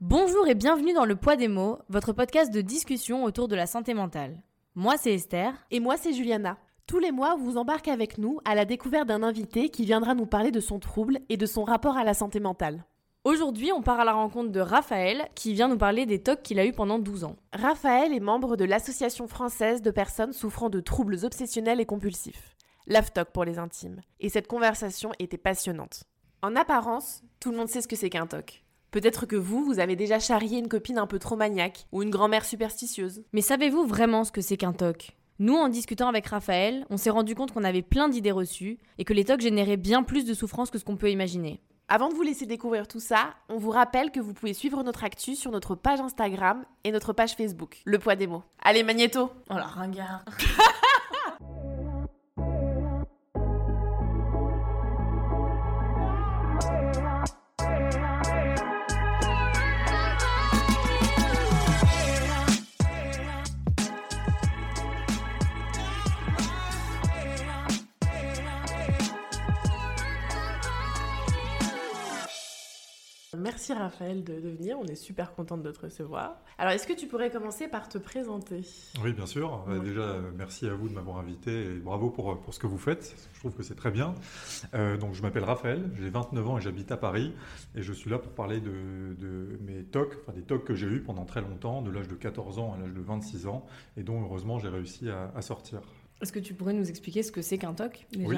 Bonjour et bienvenue dans Le Poids des mots, votre podcast de discussion autour de la santé mentale. Moi c'est Esther. Et moi c'est Juliana. Tous les mois, vous embarquez avec nous à la découverte d'un invité qui viendra nous parler de son trouble et de son rapport à la santé mentale. Aujourd'hui, on part à la rencontre de Raphaël qui vient nous parler des TOC qu'il a eu pendant 12 ans. Raphaël est membre de l'Association française de personnes souffrant de troubles obsessionnels et compulsifs, l'AFTOC pour les intimes. Et cette conversation était passionnante. En apparence, tout le monde sait ce que c'est qu'un TOC. Peut-être que vous, vous avez déjà charrié une copine un peu trop maniaque ou une grand-mère superstitieuse. Mais savez-vous vraiment ce que c'est qu'un TOC? Nous, en discutant avec Raphaël, on s'est rendu compte qu'on avait plein d'idées reçues et que les TOC généraient bien plus de souffrance que ce qu'on peut imaginer. Avant de vous laisser découvrir tout ça, on vous rappelle que vous pouvez suivre notre actu sur notre page Instagram et notre page Facebook, Le Poids des mots. Allez, Magnéto Oh la ringard Merci Raphaël de, de venir, on est super contente de te recevoir. Alors est-ce que tu pourrais commencer par te présenter? Oui, bien sûr. Euh, Déjà, euh, merci à vous de m'avoir invité et bravo pour, pour ce que vous faites. Je trouve que c'est très bien. Euh, donc, je m'appelle Raphaël, j'ai 29 ans et j'habite à Paris. Et je suis là pour parler de, de mes TOC, enfin des TOC que j'ai eus pendant très longtemps, de l'âge de 14 ans à l'âge de 26 ans, et dont heureusement j'ai réussi à, à sortir. Est-ce que tu pourrais nous expliquer ce que c'est qu'un TOC déjà Oui,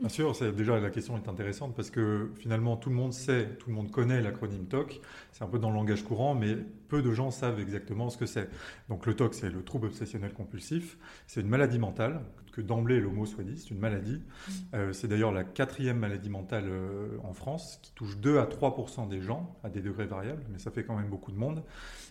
bien sûr. c'est- Déjà, la question est intéressante parce que finalement, tout le monde sait, tout le monde connaît l'acronyme TOC. C'est un peu dans le langage courant, mais peu de gens savent exactement ce que c'est. Donc, le TOC, c'est le trouble obsessionnel compulsif. C'est une maladie mentale, que d'emblée le mot soit dit, c'est une maladie. Euh, c'est d'ailleurs la quatrième maladie mentale euh, en France, qui touche 2 à 3 des gens, à des degrés variables, mais ça fait quand même beaucoup de monde.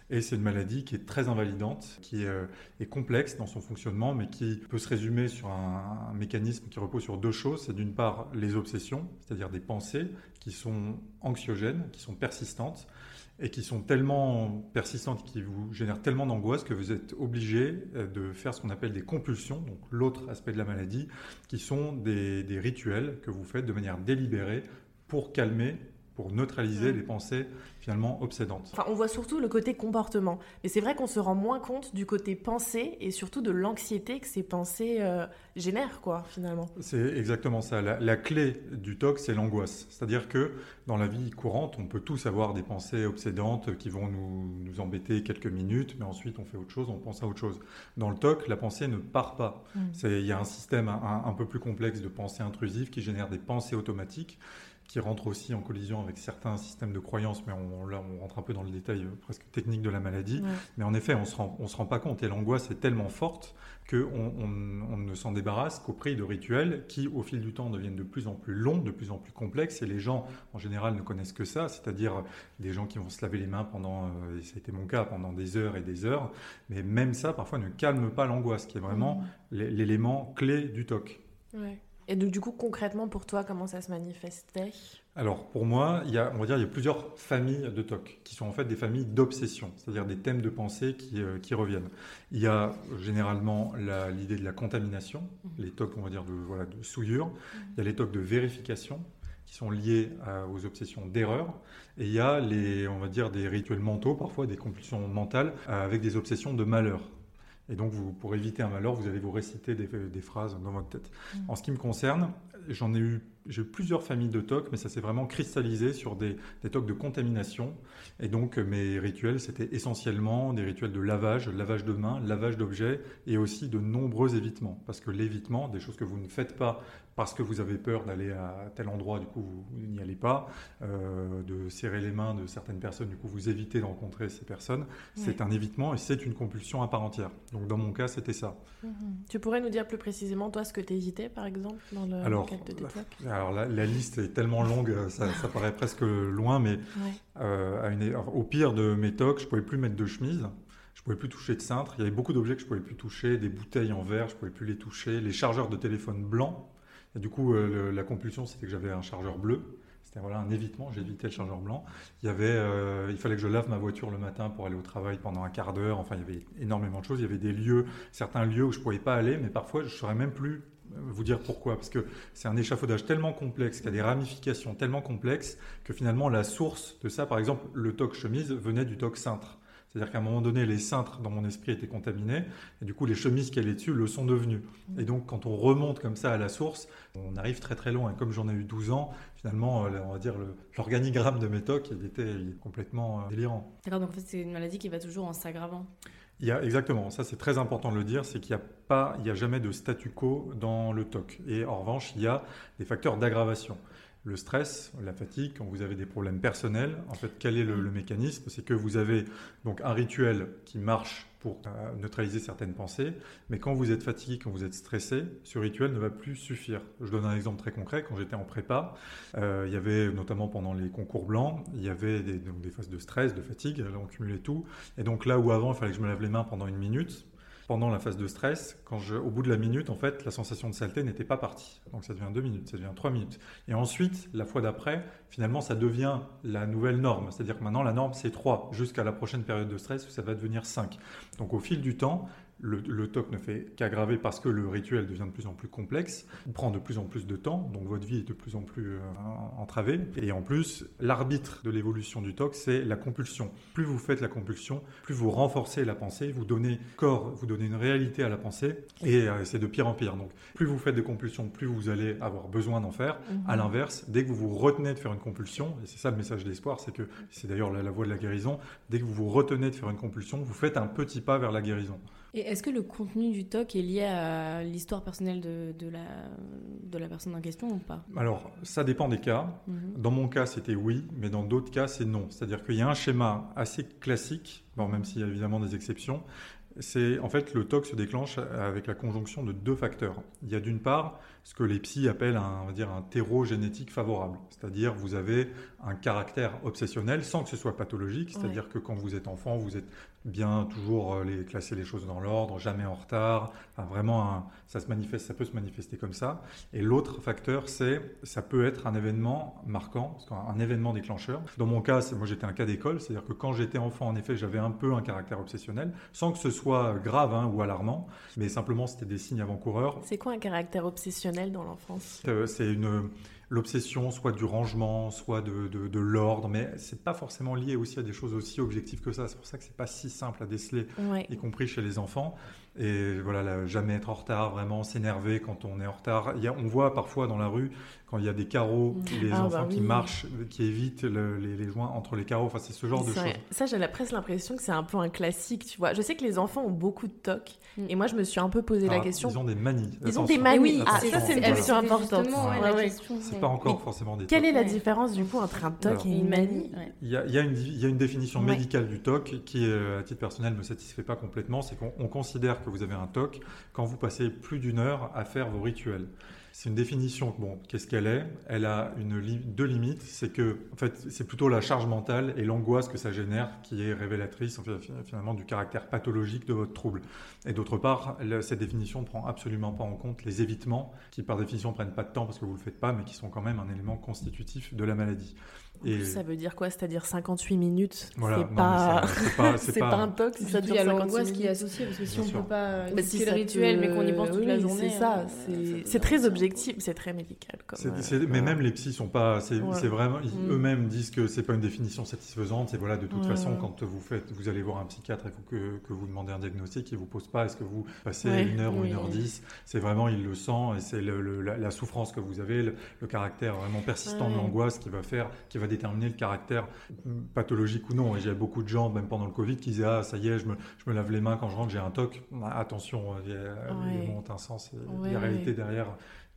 Et c'est une maladie qui est très invalidante, qui euh, est complexe dans son fonctionnement, mais qui peut se résumer sur un, un mécanisme qui repose sur deux choses. C'est d'une part les obsessions, c'est-à-dire des pensées qui sont anxiogènes, qui sont persistantes, et qui sont tellement persistantes, qui vous génèrent tellement d'angoisse que vous êtes obligé euh, de faire ce qu'on appelle des compulsions, donc l'autre aspect de la maladie, qui sont des, des rituels que vous faites de manière délibérée pour calmer, pour neutraliser Mm. les pensées finalement obsédantes. Enfin, on voit surtout le côté comportement. Mais c'est vrai qu'on se rend moins compte du côté pensée et surtout de l'anxiété que ces pensées euh, génèrent, quoi, finalement. C'est exactement ça. La, la clé du TOC, c'est l'angoisse. C'est-à-dire que dans la vie courante, on peut tous avoir des pensées obsédantes qui vont nous, nous embêter quelques minutes, mais ensuite on fait autre chose, on pense à autre chose. Dans le TOC, la pensée ne part pas. Mm. Il y a un système un, un peu plus complexe de pensée intrusive qui génère des pensées automatiques qui rentrent aussi en collision avec certains systèmes de croyances, mais on, là on rentre un peu dans le détail euh, presque technique de la maladie. Ouais. Mais en effet, on se rend, on se rend pas compte et l'angoisse est tellement forte qu'on on, on ne s'en débarrasse qu'au prix de rituels qui, au fil du temps, deviennent de plus en plus longs, de plus en plus complexes. Et les gens, en général, ne connaissent que ça, c'est-à-dire des gens qui vont se laver les mains pendant, euh, et ça a été mon cas, pendant des heures et des heures. Mais même ça, parfois, ne calme pas l'angoisse, qui est vraiment l'é- l'élément clé du TOC. Ouais. Et donc, du coup, concrètement, pour toi, comment ça se manifestait? Alors pour moi, il y a, on va dire, il y a plusieurs familles de TOC qui sont en fait des familles d'obsession, c'est-à-dire des thèmes de pensée qui, euh, qui reviennent. Il y a euh, généralement l'idée de la contamination, les TOC, on va dire, de, voilà, de souillure. Il y a les TOC de vérification qui sont liés à- aux obsessions d'erreur. Et il y a les, on va dire, des rituels mentaux, parfois des compulsions mentales, avec des obsessions de malheur. Et donc, vous, pour éviter un malheur, vous allez vous réciter des, des phrases dans votre tête. En ce qui me concerne, j'en ai eu, j'ai eu plusieurs familles de TOC, mais ça s'est vraiment cristallisé sur des, des TOC de contamination. Et donc, mes rituels, c'était essentiellement des rituels de lavage, lavage de mains, lavage d'objets, et aussi de nombreux évitements. Parce que l'évitement, des choses que vous ne faites pas parce que vous avez peur d'aller à tel endroit, du coup, vous, vous n'y allez pas, euh, de serrer les mains de certaines personnes, du coup, vous évitez de rencontrer ces personnes. C'est un évitement et c'est une compulsion à part entière. Donc, dans mon cas, c'était ça. Tu pourrais nous dire plus précisément, toi, ce que tu évitais, par exemple, dans le Alors, cadre de tes TOC Alors, la, la liste est tellement longue, euh, ça, ça paraît presque loin, mais Ouais. euh, à une- au pire de mes tocs, je pouvais plus mettre de chemise. Je pouvais plus toucher de cintre. Il y avait beaucoup d'objets que je pouvais plus toucher, des bouteilles en verre, je pouvais plus les toucher, les chargeurs de téléphone blancs. Et du coup, euh, le- la compulsion, c'était que j'avais un chargeur bleu. C'était voilà un évitement. J'évitais le chargeur blanc. Il y avait, euh, il fallait que je lave ma voiture le matin pour aller au travail pendant un quart d'heure. Enfin, il y avait énormément de choses. Il y avait des lieux, certains lieux où je pouvais pas aller, mais parfois je saurais même plus vous dire pourquoi. Parce que c'est un échafaudage tellement complexe, qui a des ramifications tellement complexes, que finalement, la source de ça, par exemple, le toc chemise venait du toc cintre. C'est-à-dire qu'à un moment donné, les cintres dans mon esprit étaient contaminés, et du coup, les chemises qui allaient dessus le sont devenues. Et donc, quand on remonte comme ça à la source, on arrive très très loin. Et comme j'en ai eu 12 ans, finalement, on va dire, l'organigramme de mes tocs, il était complètement délirant. D'accord, donc en fait, c'est une maladie qui va toujours en s'aggravant. Il y a, exactement, ça c'est très important de le dire, c'est qu'il n'y a pas, il y a jamais de statu quo dans le TOC. Et en revanche, il y a des facteurs d'aggravation. Le stress, la fatigue, quand vous avez des problèmes personnels, en fait, quel est le, le mécanisme? C'est que vous avez donc un rituel qui marche pour euh, neutraliser certaines pensées. Mais quand vous êtes fatigué, quand vous êtes stressé, ce rituel ne va plus suffire. Je donne un exemple très concret. Quand j'étais en prépa, euh, il y avait notamment pendant les concours blancs, il y avait des, des phases de stress, de fatigue, on cumulait tout. Et donc là où avant, il fallait que je me lave les mains pendant une minute, pendant la phase de stress, quand je, au bout de la minute, en fait, la sensation de saleté n'était pas partie. Donc ça devient deux minutes, ça devient trois minutes. Et ensuite, la fois d'après, finalement, ça devient la nouvelle norme. C'est-à-dire que maintenant, la norme, c'est trois, jusqu'à la prochaine période de stress où ça va devenir cinq. Donc au fil du temps, le, TOC ne fait qu'aggraver parce que le rituel devient de plus en plus complexe, prend de plus en plus de temps, donc votre vie est de plus en plus euh, entravée. Et en plus, l'arbitre de l'évolution du TOC, c'est la compulsion. Plus vous faites la compulsion, plus vous renforcez la pensée, vous donnez corps, vous donnez une réalité à la pensée, et euh, c'est de pire en pire. Donc, plus vous faites des compulsions, plus vous allez avoir besoin d'en faire. Mhm. À l'inverse, dès que vous vous retenez de faire une compulsion, et c'est ça le message d'espoir, c'est que c'est d'ailleurs la, la voie de la guérison, dès que vous vous retenez de faire une compulsion, vous faites un petit pas vers la guérison. Et est-ce que le contenu du TOC est lié à l'histoire personnelle de, de, la, de la personne en question ou pas? Alors, ça dépend des cas. Mhm. Dans mon cas, c'était oui, mais dans d'autres cas, c'est non. C'est-à-dire qu'il y a un schéma assez classique, bon, même s'il y a évidemment des exceptions. C'est en fait le TOC se déclenche avec la conjonction de deux facteurs. Il y a d'une part ce que les psys appellent un, on va dire un terreau génétique favorable, c'est-à-dire vous avez un caractère obsessionnel sans que ce soit pathologique, c'est-à-dire que quand vous êtes enfant, vous êtes bien toujours euh, les, classer les choses dans l'ordre, jamais en retard. vraiment, ça se manifeste, ça peut se manifester comme ça. Et l'autre facteur, c'est ça peut être un événement marquant, un événement déclencheur. Dans mon cas, moi j'étais un cas d'école, c'est-à-dire que quand j'étais enfant, en effet, j'avais un peu un caractère obsessionnel, sans que ce soit grave hein, ou alarmant, mais simplement c'était des signes avant-coureurs. C'est quoi un caractère obsessionnel dans l'enfance? Euh, C'est une l'obsession soit du rangement, soit de, de, l'ordre, mais c'est pas forcément lié aussi à des choses aussi objectives que ça. C'est pour ça que c'est pas si simple à déceler, y compris chez les enfants. Et voilà, jamais être en retard, vraiment s'énerver quand on est en retard. Il y a, on voit parfois dans la rue quand il y a des carreaux, mm. les ah, enfants bah qui marchent, qui évitent les, joints entre les carreaux. Enfin, c'est ce genre de choses. Ça, j'ai presque l'impression que c'est un peu un classique, tu vois. Je sais que les enfants ont beaucoup de tocs, mm. et moi, je me suis un peu posé la question. Ils ont des manies. Ils ont des manies. Ah, ça, c'est une question importante. C'est pas encore forcément des. Quelle est la différence du coup entre un toc et une manie Il y, a, une, définition médicale du toc qui, euh, à titre personnel, ne me satisfait pas complètement. C'est qu'on considère que vous avez un toc quand vous passez plus d'une heure à faire vos rituels. C'est une définition, bon, qu'est-ce qu'elle est? Elle a une deux limites, c'est que, en fait, c'est plutôt la charge mentale et l'angoisse que ça génère qui est révélatrice, finalement, du caractère pathologique de votre trouble. Et d'autre part, cette définition ne prend absolument pas en compte les évitements, qui par définition prennent pas de temps parce que vous le faites pas, mais qui sont quand même un élément constitutif de la maladie. Et... Ça veut dire quoi? C'est-à-dire 58 minutes C'est pas... C'est pas, un toc, ça dure Il y a l'angoisse qui est associée, parce que si on ne peut pas mais si le rituel, mais qu'on y pense toute la journée... C'est ça, euh, c'est très objectif, c'est très médical. Comme, euh, mais même les psys sont pas... C'est vraiment... Mm. Eux-mêmes disent que c'est pas une définition satisfaisante, c'est voilà, de toute façon, quand vous faites, vous allez voir un psychiatre et que, que vous demandez un diagnostic, il vous pose pas est-ce que vous passez une heure ou une heure dix, c'est vraiment, il le sent, et c'est la, souffrance que vous avez, le, caractère vraiment persistant de l'angoisse qui va faire, qui va déterminer le caractère pathologique ou non. Et j'ai beaucoup de gens, même pendant le Covid, qui disaient Ah, ça y est, je me, je me lave les mains quand je rentre, j'ai un toc. Attention, il y a, un sens, il y a réalité derrière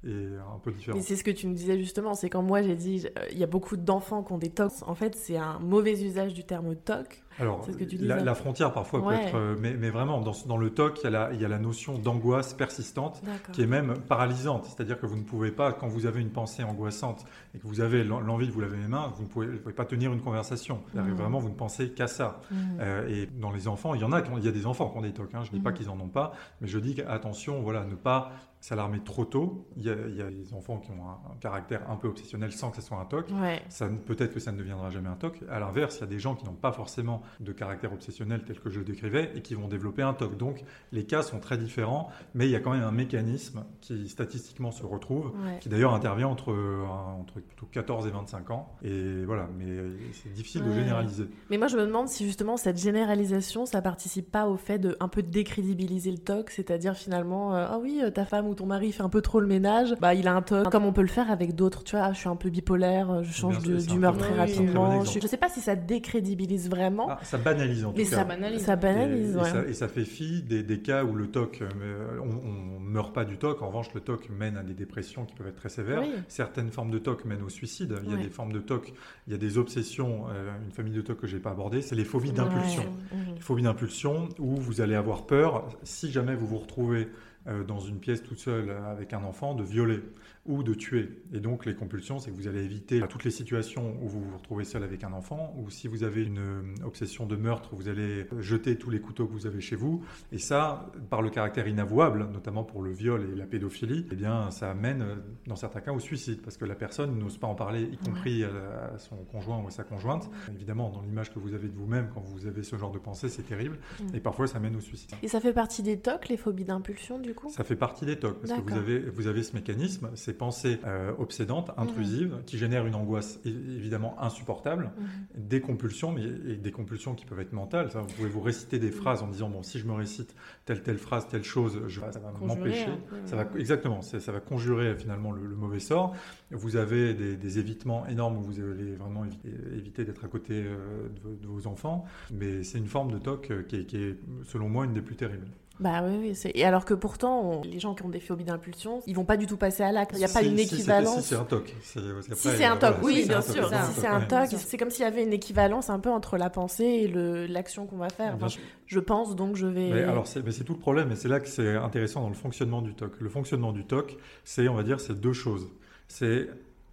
et un peu différent. c'est ce que tu me disais justement, c'est quand moi j'ai dit il y a beaucoup d'enfants qui ont des tocs. En fait, c'est un mauvais usage du terme toc. Alors, ce que tu la, la, frontière parfois peut être, euh, mais, mais, vraiment dans, dans, le TOC, il y a la, il y a la notion d'angoisse persistante qui est même paralysante. C'est-à-dire que vous ne pouvez pas, quand vous avez une pensée angoissante et que vous avez l'envie de vous laver les mains, vous ne pouvez, vous pouvez pas tenir une conversation. Mmh. Vraiment, vous ne pensez qu'à ça. Mmh. Euh, et dans les enfants, il y en a, il y a des enfants qui ont des TOC. Hein. Je ne dis pas mmh. qu'ils en ont pas, mais je dis attention, voilà, ne pas s'alarmer trop tôt. Il y, a, il y, a, des enfants qui ont un, caractère un peu obsessionnel sans que ce soit un TOC. Ça, peut-être que ça ne deviendra jamais un TOC. À l'inverse, il y a des gens qui n'ont pas forcément de caractère obsessionnel tel que je le décrivais et qui vont développer un TOC. Donc les cas sont très différents, mais il y a quand même un mécanisme qui statistiquement se retrouve, Ouais. qui d'ailleurs intervient entre, euh, entre plutôt 14 et 25 ans. Et voilà, mais c'est difficile de généraliser. Mais moi, je me demande si justement cette généralisation, ça participe pas au fait de un peu décrédibiliser le TOC, c'est-à-dire finalement, euh, ah oui, euh, ta femme ou ton mari fait un peu trop le ménage, bah il a un TOC, comme on peut le faire avec d'autres, tu vois, ah, je suis un peu bipolaire, euh, je change d'humeur très oui. rapidement. Très bon je, je sais pas si ça décrédibilise vraiment, Ah, ça banalise en tout mais cas. ça, banalise. ça Et, banalise, et ouais. ça, et ça fait fi des, des cas où le TOC, euh, on ne meurt pas du TOC. En revanche, le TOC mène à des dépressions qui peuvent être très sévères. Oui. Certaines formes de TOC mènent au suicide. Il y a Ouais. des formes de TOC, il y a des obsessions. euh, une famille de TOC que j'ai pas abordée, c'est les phobies d'impulsion. Ouais. Mhm. Les phobies d'impulsion où vous allez avoir peur, si jamais vous vous retrouvez euh, dans une pièce toute seule euh, avec un enfant, de violer ou de tuer. Et donc les compulsions, c'est que vous allez éviter toutes les situations où vous vous retrouvez seul avec un enfant, ou si vous avez une euh, obsession de meurtre, vous allez jeter tous les couteaux que vous avez chez vous. Et ça, par le caractère inavouable, notamment pour le viol et la pédophilie, eh bien ça amène euh, dans certains cas au suicide, parce que la personne n'ose pas en parler, y compris à, son conjoint ou à sa conjointe. Évidemment, dans l'image que vous avez de vous-même, quand vous avez ce genre de pensée, c'est terrible. Mm. Et parfois, ça mène au suicide. Et ça fait partie des TOC, les phobies d'impulsion, du coup Ça fait partie des TOC, parce que vous avez, vous avez ce mécanisme, ces pensées euh, obsédantes, intrusives, qui génèrent une angoisse évidemment insupportable, Mhm. des compulsions, mais et des compulsions qui peuvent être mentales. Ça, vous pouvez vous réciter des phrases en disant, bon, si je me récite telle, telle phrase, telle chose, je, ça va m'empêcher. Ça va, exactement, ça va conjurer finalement le, le mauvais sort. Vous avez des, des évitements énormes où vous allez vraiment éviter, éviter d'être à côté euh, de, vos- de vos enfants, mais c'est une forme de TOC euh, qui est, qui est, selon moi, une des plus terribles. Bah oui, oui. Et alors que pourtant, on- les gens qui ont des phobies d'impulsion, ils vont pas du tout passer à l'acte. Il n'y a pas Si- une équivalence. Si c'est un TOC. Si c'est un TOC, oui, bien sûr. Si c'est un. TOC, c'est comme s'il y avait une équivalence un peu entre la pensée et le- l'action qu'on va faire. Enfin, je pense donc je vais. Mais alors, c'est mais c'est tout le problème, et c'est là que c'est intéressant dans le fonctionnement du TOC. Le fonctionnement du TOC, c'est, on va dire, c'est deux choses. C'est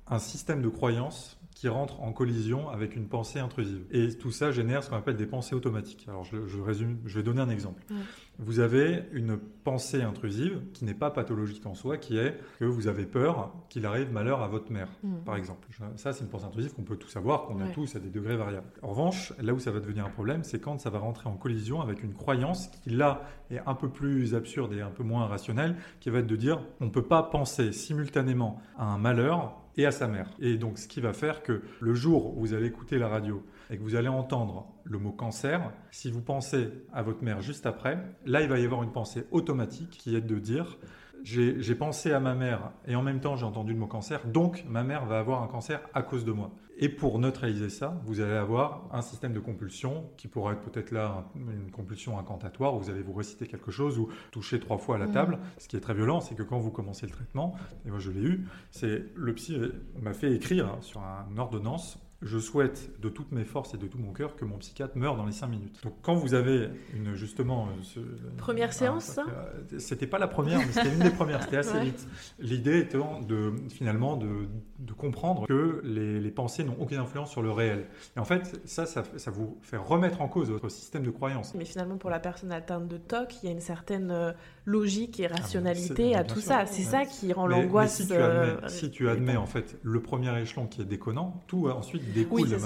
un système de croyances qui rentre en collision avec une pensée intrusive. Et tout ça génère ce qu'on appelle des pensées automatiques. Alors, je, je résume, je vais donner un exemple. Ouais. Vous avez une pensée intrusive qui n'est pas pathologique en soi, qui est que vous avez peur qu'il arrive malheur à votre mère, Mm. par exemple. Ça, c'est une pensée intrusive qu'on peut tous avoir, qu'on a tous à des degrés variables. En revanche, là où ça va devenir un problème, c'est quand ça va rentrer en collision avec une croyance qui, là, est un peu plus absurde et un peu moins rationnelle, qui va être de dire on ne peut pas penser simultanément à un malheur et à sa mère. Et donc, ce qui va faire que le jour où vous allez écouter la radio et que vous allez entendre le mot cancer, si vous pensez à votre mère juste après, là, il va y avoir une pensée automatique qui est de dire j'ai pensé à ma mère et en même temps j'ai entendu le mot cancer, donc ma mère va avoir un cancer à cause de moi. Et pour neutraliser ça, vous allez avoir un système de compulsion qui pourrait être peut-être là un- une compulsion incantatoire, où vous allez vous réciter quelque chose ou toucher trois fois à la table. Ce qui est très violent, c'est que quand vous commencez le traitement, et moi je l'ai eu, c'est le psy m'a fait écrire sur une ordonnance je souhaite de toutes mes forces et de tout mon cœur que mon psychiatre meure dans les 5 minutes. Donc quand vous avez une justement euh, ce- Première un- séance, ça euh, C'était pas la première, mais c'était une des premières. C'était assez Ouais. vite. L'idée étant de finalement de, de comprendre que les, les pensées n'ont aucune influence sur le réel. Et en fait, ça, ça, ça vous fait remettre en cause votre système de croyance. Mais finalement, pour la personne atteinte de TOC, il y a une certaine euh, logique et Ah, rationalité à tout ça. C'est Ouais. ça qui rend l'angoisse. si tu admets, euh, si tu admets en fait le premier échelon qui est déconnant, tout ensuite découle Oui, de euh,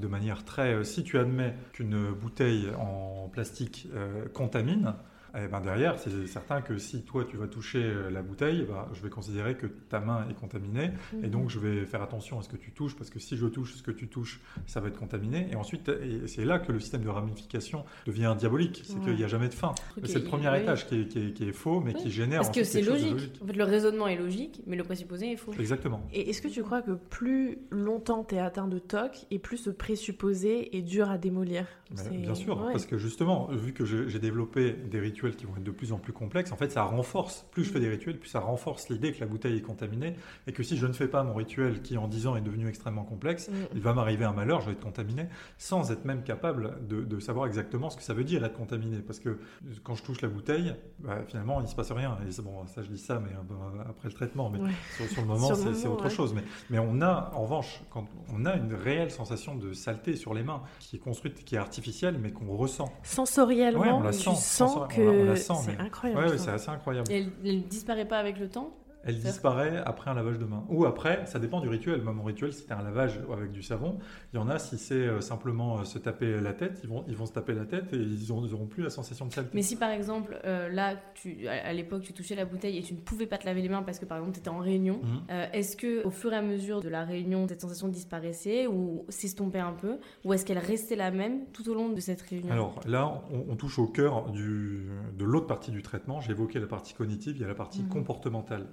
de manière très. euh, si tu admets qu'une bouteille en plastique euh, contamine, eh ben derrière, c'est certain que si toi tu vas toucher euh, la bouteille, bah, je vais considérer que ta main est contaminée et donc je vais faire attention à ce que tu touches parce que si je touche ce que tu touches, ça va être contaminé. Et ensuite, et c'est là que le système de ramification devient diabolique, c'est Ouais. qu'il n'y a jamais de fin. C'est le premier oui. étage qui est, qui est- qui est faux, mais Oui. qui génère Parce que c'est logique. En fait, le raisonnement est logique, mais le présupposé est faux. Exactement. Et est-ce que tu crois que plus longtemps tu es atteint de TOC et plus ce présupposé est dur à démolir? Bien sûr, ouais. parce que justement, vu que j'ai développé des rituels qui vont être de plus en plus complexes, en fait, ça renforce. Plus je fais des rituels, plus ça renforce l'idée que la bouteille est contaminée et que si je ne fais pas mon rituel qui, en 10 ans, est devenu extrêmement complexe, Mm. il va m'arriver un malheur, je vais être contaminé, sans être même capable de, de savoir exactement ce que ça veut dire être contaminé. Parce que quand je touche la bouteille, bah, finalement, il ne se passe rien. Et bon, ça, je dis ça, mais un peu après le traitement. Mais Ouais. sur, sur le moment, c'est autre ouais. chose. Mais, mais on a, en revanche, quand on a une réelle sensation de saleté sur les mains, qui est construite, qui est artificielle, mais qu'on ressent. Sensoriellement, Ouais, on la tu sent, sens que on la- sent, c'est mais- incroyable. Ouais, ouais, ça. c'est assez incroyable. Et elle ne disparaît pas avec le temps? Elle disparaît après un lavage de main. Ou après, ça dépend du rituel. Moi, mon rituel, c'était un lavage avec du savon. Il y en a, si c'est euh, simplement euh, se taper la tête, ils vont, ils vont se taper la tête et ils n'auront plus la sensation de saleté. Mais si par exemple, euh, là, tu, à l'époque, tu touchais la bouteille et tu ne pouvais pas te laver les mains parce que par exemple, tu étais en réunion, mhm. est-ce que au fur et à mesure de la réunion, cette sensation disparaissait ou s'estompait un peu Ou est-ce qu'elle restait la même tout au long de cette réunion? Alors là, on, touche au cœur du, de l'autre partie du traitement. J'ai évoqué la partie cognitive, il y a la partie mhm. comportementale.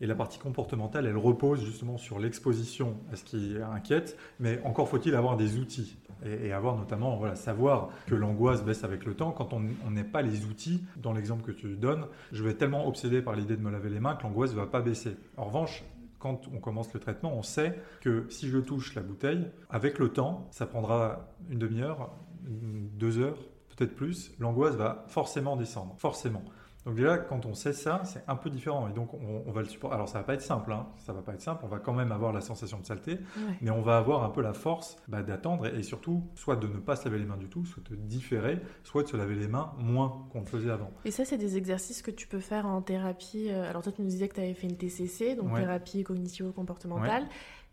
Et la partie comportementale, elle repose justement sur l'exposition à ce qui inquiète, mais encore faut-il avoir des outils et, avoir notamment, voilà, savoir que l'angoisse baisse avec le temps. Quand on n'est pas les outils, dans l'exemple que tu donnes, je vais tellement obsédé par l'idée de me laver les mains que l'angoisse ne va pas baisser. En revanche, quand on commence le traitement, on sait que si je touche la bouteille, avec le temps, ça prendra une demi-heure, deux heures, peut-être plus, l'angoisse va forcément descendre, forcément. Donc déjà, quand on sait ça, c'est un peu différent. Et donc, on, va le supporter. Alors, ça va pas être simple. Hein. Ça va pas être simple. On va quand même avoir la sensation de saleté, mais on va avoir un peu la force bah, d'attendre et, surtout, soit de ne pas se laver les mains du tout, soit de différer, soit de se laver les mains moins qu'on le faisait avant. Et ça, c'est des exercices que tu peux faire en thérapie. Euh, alors, toi, tu nous disais que tu avais fait une TCC, donc thérapie cognitivo-comportementale.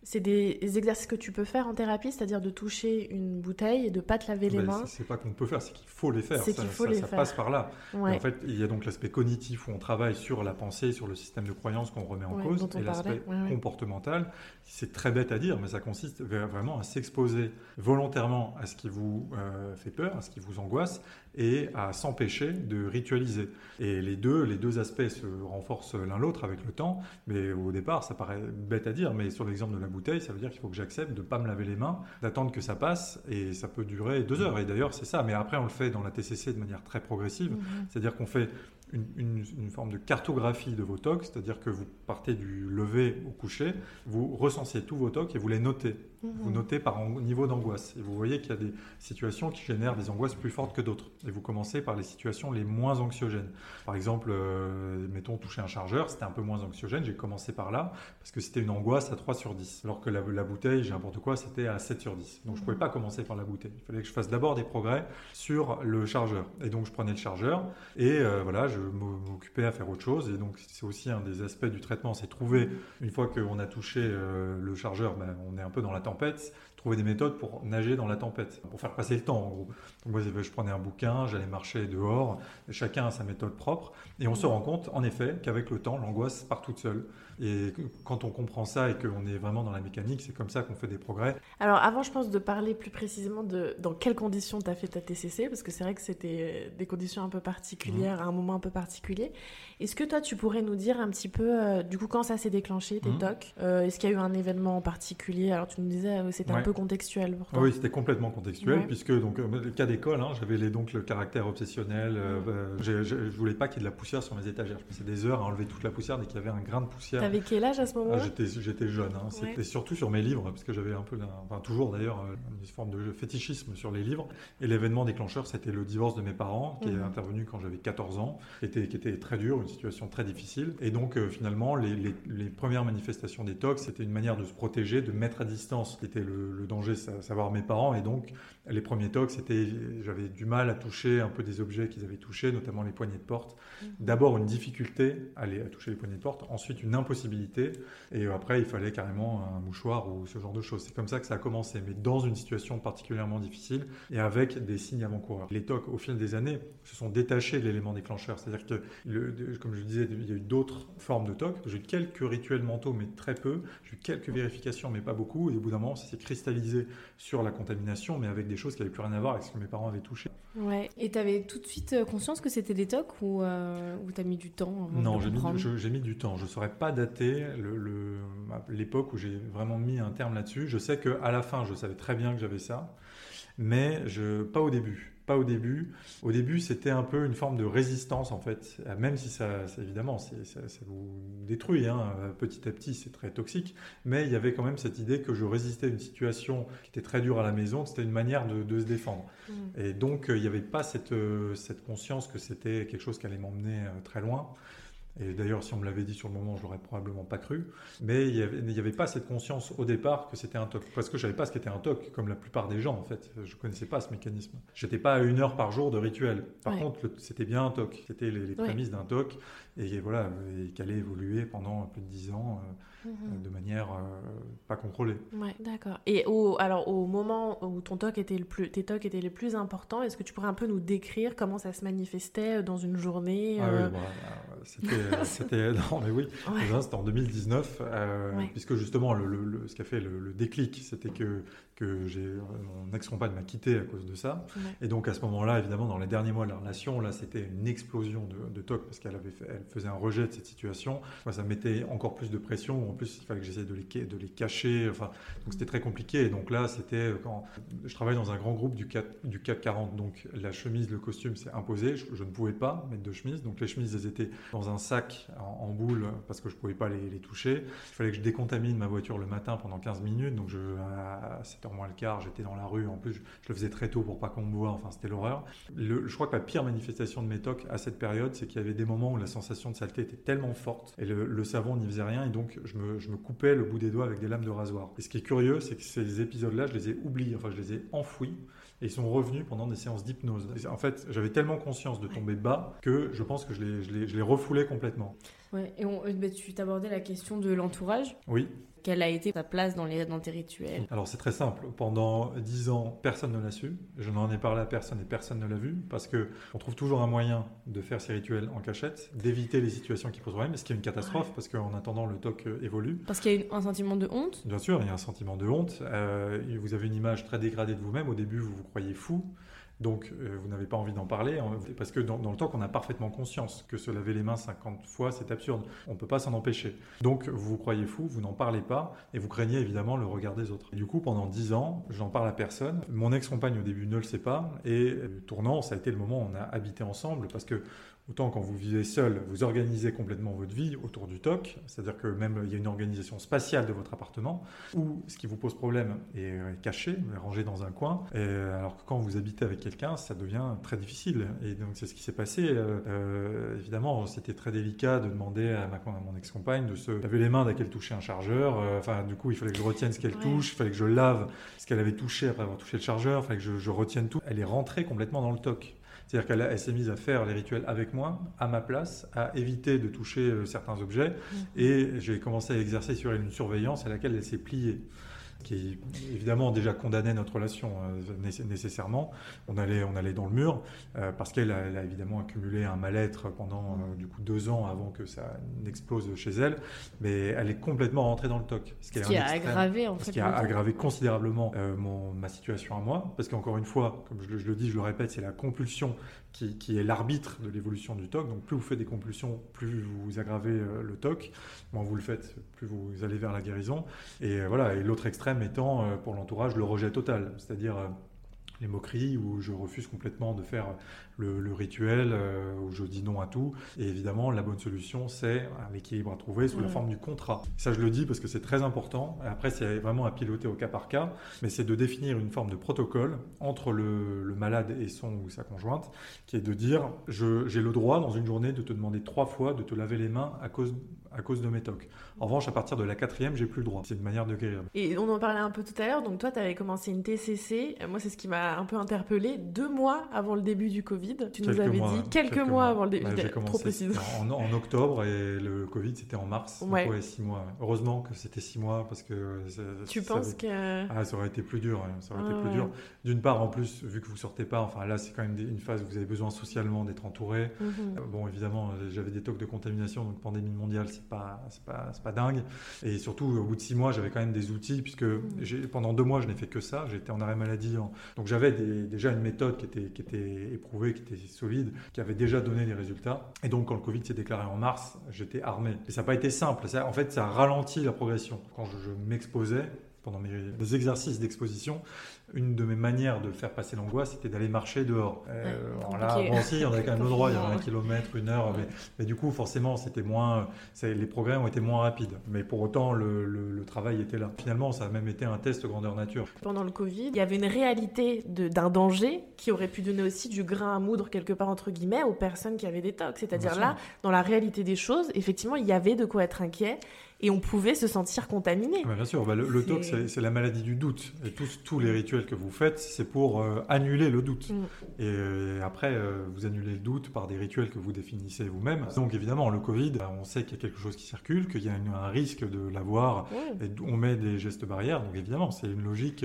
C'est des exercices que tu peux faire en thérapie, c'est-à-dire de toucher une bouteille et de pas te laver les mains. C'est pas qu'on peut faire, c'est qu'il faut les faire. C'est qu'il faut les ça faire. passe par là. En fait, il y a donc l'aspect cognitif où on travaille sur la pensée, sur le système de croyance qu'on remet en cause, et l'aspect comportemental. C'est très bête à dire, mais ça consiste vraiment à s'exposer volontairement à ce qui vous euh, fait peur, à ce qui vous angoisse, et à s'empêcher de ritualiser. Et les deux, les deux aspects se renforcent l'un l'autre avec le temps, mais au départ, ça paraît bête à dire, mais sur l'exemple de la bouteille, ça veut dire qu'il faut que j'accepte de ne pas me laver les mains, d'attendre que ça passe, et ça peut durer deux heures. Et d'ailleurs, c'est ça. Mais après, on le fait dans la TCC de manière très progressive, mhm. c'est-à-dire qu'on fait une, forme de cartographie de vos tocs, c'est-à-dire que vous partez du lever au coucher, vous recensez tous vos tocs et vous les notez. Vous notez par niveau d'angoisse. Et vous voyez qu'il y a des situations qui génèrent des angoisses plus fortes que d'autres. Et vous commencez par les situations les moins anxiogènes. Par exemple, euh, mettons toucher un chargeur, c'était un peu moins anxiogène. J'ai commencé par là parce que c'était une angoisse à 3 sur 10. Alors que la, bouteille, j'ai n'importe quoi, c'était à 7 sur 10. Donc je ne pouvais pas commencer par la bouteille. Il fallait que je fasse d'abord des progrès sur le chargeur. Et donc je prenais le chargeur et euh, voilà, je m'occupais à faire autre chose. Et donc c'est aussi un des aspects du traitement, c'est trouver, une fois qu'on a touché euh, le chargeur, ben, on est un peu dans la trouver des méthodes pour nager dans la tempête, pour faire passer le temps en gros. Moi je prenais un bouquin, j'allais marcher dehors, chacun a sa méthode propre, et on se rend compte en effet qu'avec le temps l'angoisse part toute seule. Et quand on comprend ça et qu'on est vraiment dans la mécanique, c'est comme ça qu'on fait des progrès. Alors avant je pense de parler plus précisément de dans quelles conditions tu as fait ta TCC, parce que c'est vrai que c'était des conditions un peu particulières, mmh. à un moment un peu particulier. Est-ce que toi tu pourrais nous dire un petit peu euh, du coup quand ça s'est déclenché, tes mmh. tocs euh, Est-ce qu'il y a eu un événement en particulier? Alors tu nous disais c'était un peu contextuel pour toi. Oui, c'était complètement contextuel, puisque donc euh, le cas d'école, hein, j'avais donc le caractère obsessionnel. Euh, euh, je, je, voulais pas qu'il y ait de la poussière sur mes étagères. Je passais des heures à enlever toute la poussière dès qu'il y avait un grain de poussière. T'avais quel âge à ce moment-là ah, J'étais jeune. Hein. C'était surtout sur mes livres, parce que j'avais un peu, enfin toujours d'ailleurs, une forme de fétichisme sur les livres. Et l'événement déclencheur, c'était le divorce de mes parents, qui est mhm. intervenu quand j'avais 14 ans, qui était, qui était très dur, une situation très difficile. Et donc finalement, les, les, les, premières manifestations des tox, c'était une manière de se protéger, de mettre à distance, qui était le, le danger, savoir mes parents. Et donc, les premiers tocs, c'était, j'avais du mal à toucher un peu des objets qu'ils avaient touchés, notamment les poignées de porte. Mhm. D'abord, une difficulté à, à toucher les poignées de porte. Ensuite, une impossibilité. Et après, il fallait carrément un mouchoir ou ce genre de choses. C'est comme ça que ça a commencé, mais dans une situation particulièrement difficile et avec des signes avant-coureurs. Les tocs, au fil des années, se sont détachés de l'élément déclencheur. C'est-à-dire que, comme je disais, il y a eu d'autres formes de tocs. J'ai eu quelques rituels mentaux, mais très peu. J'ai eu quelques vérifications, mais pas beaucoup. Et au bout d'un moment, ça s'est cristallisé sur la contamination, mais avec des choses qui n'avaient plus rien à voir avec ce que mes parents avaient touché. Ouais. Et tu avais tout de suite euh, conscience que c'était des tocs ou, euh, ou tu as mis du temps Non, j'ai mis, mis, du temps. Je ne saurais pas dater l'époque où j'ai vraiment mis un terme là-dessus. Je sais qu'à la fin, je savais très bien que j'avais ça, mais je, pas au début pas au début. Au début, c'était un peu une forme de résistance, en fait. Même si ça, évidemment, ça, vous détruit hein. petit à petit, c'est très toxique. Mais il y avait quand même cette idée que je résistais à une situation qui était très dure à la maison, que c'était une manière de, se défendre. Mm. Et donc, il n'y avait pas cette, cette conscience que c'était quelque chose qui allait m'emmener euh, très loin. Et d'ailleurs, si on me l'avait dit sur le moment, je l'aurais probablement pas cru. Mais il n'y avait, pas cette conscience au départ que c'était un TOC. Parce que je savais pas ce qu'était un TOC, comme la plupart des gens, en fait. Je connaissais pas ce mécanisme. J'étais pas à une heure par jour de rituel. Par contre, c'était bien un TOC. C'était les, prémices d'un TOC. Et voilà, et qui allait évoluer pendant plus de dix ans. Euh, Mhm. de manière euh, pas contrôlée. Ouais, d'accord. Et au, alors, au moment où ton TOC était le plus, tes TOC étaient les plus importants, est-ce que tu pourrais un peu nous décrire comment ça se manifestait dans une journée ah, oui, euh? bah, c'était, non, mais oui, c'était en 2019, euh, puisque justement, le, ce qui a fait le, déclic, c'était que, que j'ai, mon ex-compagne m'a quitté à cause de ça. Et donc, à ce moment-là, évidemment, dans les derniers mois de la relation, là, c'était une explosion de, de TOC, parce qu'elle avait elle faisait un rejet de cette situation. Moi, ça mettait encore plus de pression plus, il fallait que j'essaie de les, de les cacher. Enfin, donc c'était très compliqué. Et donc là, c'était euh, quand je travaille dans un grand groupe du 4, du 40. Donc la chemise, le costume, c'est imposé. Je, ne pouvais pas mettre de chemise. Donc les chemises, elles étaient dans un sac en, boule parce que je ne pouvais pas les, toucher. Il fallait que je décontamine ma voiture le matin pendant 15 minutes. Donc je, à 7h moins le quart, j'étais dans la rue. En plus, je, le faisais très tôt pour pas qu'on me voit. Enfin, c'était l'horreur. Je crois que la pire manifestation de mes tocs à cette période, c'est qu'il y avait des moments où la sensation de saleté était tellement forte et le, le savon n'y faisait rien. Et donc, je me je, me coupais le bout des doigts avec des lames de rasoir. Et ce qui est curieux, c'est que ces épisodes-là, je les ai oubliés, enfin je les ai enfouis. Et ils sont revenus pendant des séances d'hypnose. En fait, j'avais tellement conscience de tomber bas que je pense que je les, je les, je les refoulais complètement. Ouais, et on, euh, tu t'abordais la question de l'entourage. Oui. Quelle a été ta place dans, les, dans tes rituels? Alors c'est très simple. Pendant dix ans, personne ne l'a su. Je n'en ai parlé à personne et personne ne l'a vu parce que on trouve toujours un moyen de faire ces rituels en cachette, d'éviter les situations qui posent problème, ce qui est une catastrophe parce qu'en attendant le TOC euh, évolue. Parce qu'il y a un sentiment de honte? Bien sûr, il y a un sentiment de honte. Euh, vous avez une image très dégradée de vous-même. Au début, vous vous croyez fou. Donc, euh, vous n'avez pas envie d'en parler, parce que dans, le temps qu'on a parfaitement conscience que se laver les mains 50 fois, c'est absurde. On ne peut pas s'en empêcher. Donc, vous vous croyez fou, vous n'en parlez pas, et vous craignez évidemment le regard des autres. du coup, pendant 10 ans, j'en parle à personne. Mon ex-compagne, au début, ne le sait pas, et le euh, tournant, ça a été le moment où on a habité ensemble, parce que Autant quand vous vivez seul, vous organisez complètement votre vie autour du TOC, c'est-à-dire que même il y a une organisation spatiale de votre appartement, où ce qui vous pose problème est caché, rangé dans un coin, et alors que quand vous habitez avec quelqu'un, ça devient très difficile. Et donc c'est ce qui s'est passé. Euh, euh, évidemment, c'était très délicat de demander à, ma, mon ex-compagne de se laver les mains dès qu'elle touchait un chargeur. Euh, enfin, du coup, il fallait que je retienne ce qu'elle touche, il fallait que je lave ce qu'elle avait touché après avoir touché le chargeur, il fallait que je, je retienne tout. Elle est rentrée complètement dans le TOC. C'est-à-dire qu'elle s'est mise à faire les rituels avec moi, à ma place, à éviter de toucher euh, certains objets. Mmh. Et j'ai commencé à exercer sur elle une surveillance à laquelle elle s'est pliée qui évidemment déjà condamnait notre relation euh, nécessairement. On allait, on allait dans le mur euh, parce qu'elle a, évidemment accumulé un mal-être pendant euh, du coup deux ans avant que ça n'explose chez elle, mais elle est complètement rentrée dans le toc. Ce qui, a aggravé en fait. Ce qui a aggravé considérablement mon, ma situation à moi, parce qu'encore une fois, comme je, je, le dis, je le répète, c'est la compulsion qui, est l'arbitre de l'évolution du TOC. Donc plus vous faites des compulsions, plus vous aggravez euh, le TOC. Moins vous le faites, plus vous allez vers la guérison. Et euh, voilà. Et l'autre extrême étant euh, pour l'entourage le rejet total, c'est-à-dire les moqueries, où je refuse complètement de faire le, rituel, euh, où je dis non à tout. Et évidemment, la bonne solution, c'est l'équilibre à trouver sous la forme du contrat. Ça, je le dis parce que c'est très important. Après, c'est vraiment à piloter au cas par cas, mais c'est de définir une forme de protocole entre le, le malade et son ou sa conjointe, qui est de dire, j'ai le droit dans une journée de te demander trois fois de te laver les mains à cause à cause de mes tocs. En revanche, à partir de la quatrième, j'ai plus le droit. C'est une manière de guérir. Et on en parlait un peu tout à l'heure. Donc toi, tu avais commencé une TCC. Moi, c'est ce qui m'a un peu interpellé. Deux mois avant le début du Covid. Tu nous avais dit quelques, mois, avant le début. Ouais, trop. En, en, octobre et le Covid, c'était en mars. Ouais. ouais six mois. Heureusement que c'était six mois parce que. Tu penses que. Ah, ça aurait été plus dur. Ça aurait été plus dur. D'une part, en plus, vu que vous sortez pas, enfin là, c'est quand même une phase où vous avez besoin socialement d'être entouré. Mhm. Euh, bon, évidemment, j'avais des tocs de contamination, donc pandémie mondiale, c'est pas, c'est pas, pas dingue. Et surtout, au bout de six mois, j'avais quand même des outils, puisque mm. pendant deux mois, je n'ai fait que ça. J'étais en arrêt maladie. Donc j'avais déjà une méthode qui était, qui était éprouvée, qui était solide, qui avait déjà donné des résultats. Et donc, quand le Covid s'est déclaré en mars, j'étais armé. Et ça n'a pas été simple. Ça, en fait, ça a ralenti la progression. Quand je, je m'exposais, pendant mes exercices d'exposition, une de mes manières de faire passer l'angoisse, c'était d'aller marcher dehors. Euh, là, bon, si, on avait quand même le droit, il y avait un kilomètre, une heure, mais, mais, du coup, forcément, c'était moins, les progrès ont été moins rapides. Mais pour autant, le, le, travail était là. Finalement, ça a même été un test grandeur nature. Pendant le Covid, il y avait une réalité d'un danger qui aurait pu donner aussi du grain à moudre quelque part entre guillemets aux personnes qui avaient des tocs. C'est-à-dire là, dans la réalité des choses, effectivement, il y avait de quoi être inquiet et on pouvait se sentir contaminé. bien sûr, bah, le, TOC, c'est la maladie du doute. Et tous, tous les rituels que vous faites, c'est pour euh, annuler le doute. Mm. Et, euh, après, euh, vous annulez le doute par des rituels que vous définissez vous-même. Donc évidemment, le Covid, bah, on sait qu'il y a quelque chose qui circule, qu'il y a un risque de l'avoir, et on met des gestes barrières. Donc évidemment, c'est une logique,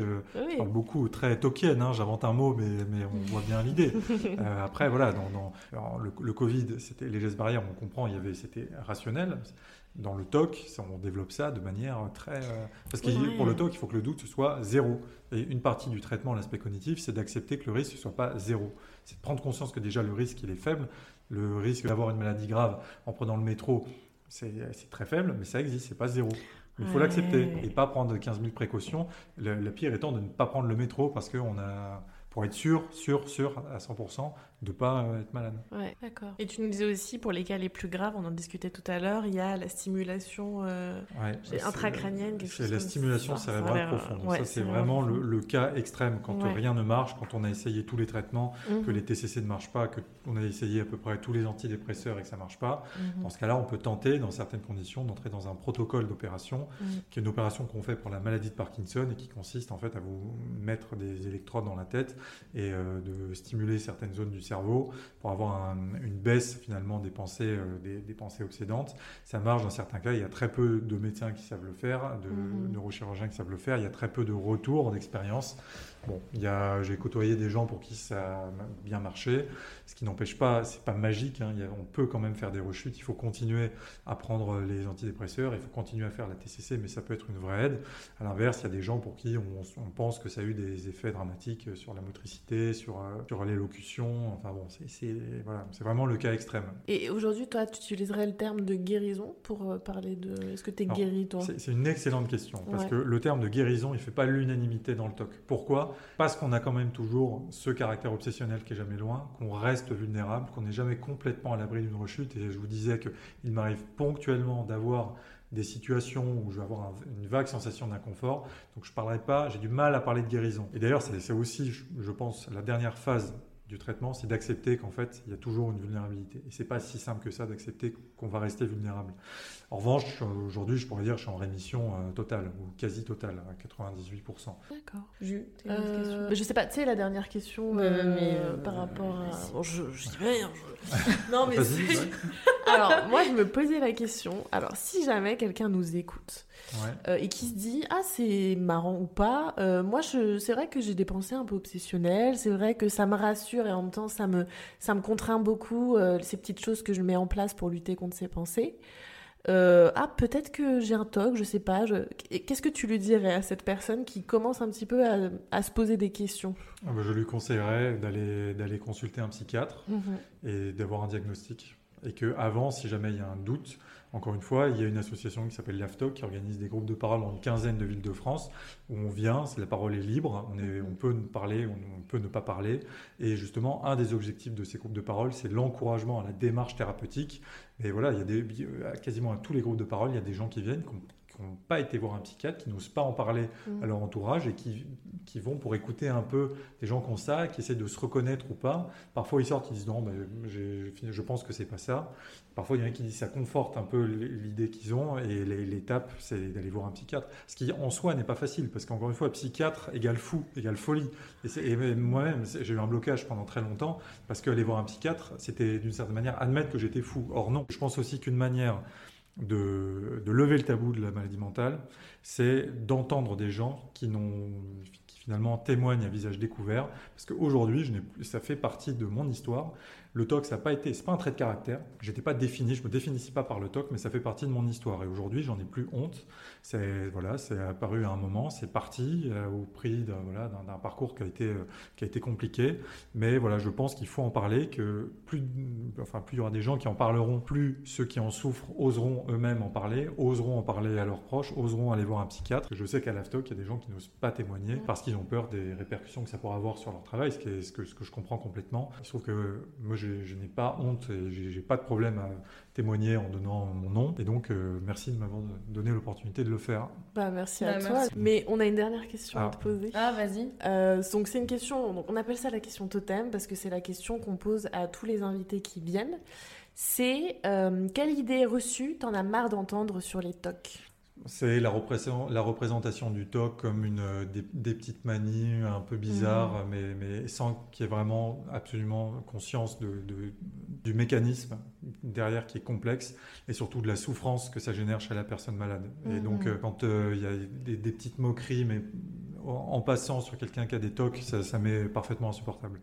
beaucoup très tokienne. Hein, J'invente un mot, mais, mais on voit bien l'idée. après, voilà, dans, le, le, Covid, c'était les gestes barrières, on comprend, il y avait, c'était rationnel dans le TOC, on développe ça de manière très... Euh, parce que pour le TOC, il faut que le doute soit zéro. Et une partie du traitement, l'aspect cognitif, c'est d'accepter que le risque ne soit pas zéro. C'est de prendre conscience que déjà le risque, il est faible. Le risque d'avoir une maladie grave en prenant le métro, c'est très faible, mais ça existe, c'est pas zéro. Il faut l'accepter et pas prendre 15 000 précautions. Le, le, pire étant de ne pas prendre le métro parce qu'on a pour être sûr, sûr, sûr à 100% de ne pas euh, être malade. Ouais, d'accord. Et tu nous disais aussi, pour les cas les plus graves, on en discutait tout à l'heure, il y a la stimulation euh, intracrânienne. C'est la stimulation cérébrale profonde. ça, c'est vraiment le, cas extrême, quand rien ne marche, quand on a essayé tous les traitements, que mhm. les TCC ne marchent pas, qu'on a essayé à peu près tous les antidépresseurs et que ça ne marche pas. Mhm. Dans ce cas-là, on peut tenter, dans certaines conditions, d'entrer dans un protocole d'opération, mhm. qui est une opération qu'on fait pour la maladie de Parkinson et qui consiste en fait à vous mettre des électrodes dans la tête et euh, de stimuler certaines zones du cerveau pour avoir une baisse finalement des pensées, euh, des, pensées obsédantes. Ça marche dans certains cas. Il y a très peu de médecins qui savent le faire, de mhm. neurochirurgiens qui savent le faire. Il y a très peu de retours d'expérience. Bon, j'ai côtoyé des gens pour qui ça a bien marché, ce qui n'empêche pas, c'est pas magique, hein, on peut quand même faire des rechutes, il faut continuer à prendre les antidépresseurs, il faut continuer à faire la TCC, mais ça peut être une vraie aide. À l'inverse, il y a des gens pour qui on, pense que ça a eu des effets dramatiques sur la motricité, sur, euh, sur l'élocution, enfin bon, c'est voilà, vraiment le cas extrême. Et aujourd'hui, toi, tu utiliserais le terme de guérison pour euh, parler de... Est-ce que tu es guéri, toi? C'est une excellente question, parce que le terme de guérison, il ne fait pas l'unanimité dans le TOC. Pourquoi? Parce qu'on a quand même toujours ce caractère obsessionnel qui est jamais loin, qu'on reste vulnérable, qu'on n'est jamais complètement à l'abri d'une rechute. Et je vous disais qu'il m'arrive ponctuellement d'avoir des situations où je vais avoir une vague sensation d'inconfort. Donc je parlerai pas, j'ai du mal à parler de guérison. Et d'ailleurs, c'est aussi, je pense, la dernière phase du traitement, c'est d'accepter qu'en fait, il y a toujours une vulnérabilité. Et c'est pas si simple que ça d'accepter qu'on va rester vulnérable. En revanche, aujourd'hui, je pourrais dire que je suis en rémission euh, totale, ou quasi totale, à 98%. D'accord. Je, euh, je sais pas, tu sais, la dernière question, euh, mais par rapport à... je, je dis rien. non, mais Alors, moi, je me posais la question, alors, si jamais quelqu'un nous écoute, et qui se dit ah c'est marrant ou pas moi c'est vrai que j'ai des pensées un peu obsessionnelles c'est vrai que ça me rassure et en même temps ça me ça me contraint beaucoup ces petites choses que je mets en place pour lutter contre ces pensées euh, ah peut-être que j'ai un TOC, je sais pas. Qu'est-ce que tu lui dirais à cette personne qui commence un petit peu à, se poser des questions? Ah bah, Je lui conseillerais d'aller d'aller consulter un psychiatre mhm. et d'avoir un diagnostic. Et que avant, si jamais il y a un doute, encore une fois, il y a une association qui s'appelle l'AFTOC qui organise des groupes de parole dans une quinzaine de villes de France où on vient, la parole est libre, on, peut parler, on, peut ne pas parler. Et justement, un des objectifs de ces groupes de parole, c'est l'encouragement à la démarche thérapeutique. Et voilà, il y a quasiment à tous les groupes de parole, il y a des gens qui viennent, n'ont pas été voir un psychiatre, qui n'osent pas en parler mmh. à leur entourage et qui, qui, vont pour écouter un peu des gens qui ont ça, qui essaient de se reconnaître ou pas. Parfois, ils sortent, ils disent non, ben, je pense que c'est pas ça. Parfois, il y en a qui disent ça conforte un peu l'idée qu'ils ont et l'étape, c'est d'aller voir un psychiatre. Ce qui, en soi, n'est pas facile parce qu'encore une fois, psychiatre égale fou, égale folie. Et, et moi-même, j'ai eu un blocage pendant très longtemps parce qu'aller voir un psychiatre, c'était d'une certaine manière admettre que j'étais fou. Or, non. Je pense aussi qu'une manière de, lever le tabou de la maladie mentale, c'est d'entendre des gens qui n'ont finalement témoignent à visage découvert, parce qu'aujourd'hui, ça fait partie de mon histoire. Le TOC, ça n'a pas été, c'est pas un trait de caractère. J'étais pas défini, je me définissais pas par le TOC, mais ça fait partie de mon histoire. Et aujourd'hui, j'en ai plus honte. C'est voilà, c'est apparu à un moment, c'est parti euh, au prix d'un voilà, parcours qui a été euh, qui a été compliqué. Mais voilà, je pense qu'il faut en parler. Que plus, enfin, plus il y aura des gens qui en parleront, plus ceux qui en souffrent oseront eux-mêmes en parler, oseront en parler à leurs proches, oseront aller voir un psychiatre. Je sais qu'à l'AFTOC, il y a des gens qui n'osent pas témoigner parce qu'ils ont peur des répercussions que ça pourra avoir sur leur travail, ce, que, ce que je comprends complètement. Il se trouve que je, n'ai pas honte et j'ai pas de problème à témoigner en donnant mon nom. Et donc, euh, merci de m'avoir donné l'opportunité de le faire. Bah, merci à bah, toi. Mais on a une dernière question à ah. te poser. Ah, vas-y. Euh, donc, c'est une question, donc on appelle ça la question totem parce que c'est la question qu'on pose à tous les invités qui viennent. C'est euh, quelle idée reçue t'en as marre d'entendre sur les TOC c'est la, représentation du TOC comme une, euh, des, petites manies un peu bizarres, mhm. mais, sans qu'il y ait vraiment absolument conscience de, du mécanisme derrière qui est complexe et surtout de la souffrance que ça génère chez la personne malade. Et mhm. donc, euh, quand euh, il y a des, des, petites moqueries, mais en passant sur quelqu'un qui a des TOC, ça, ça m'est parfaitement insupportable.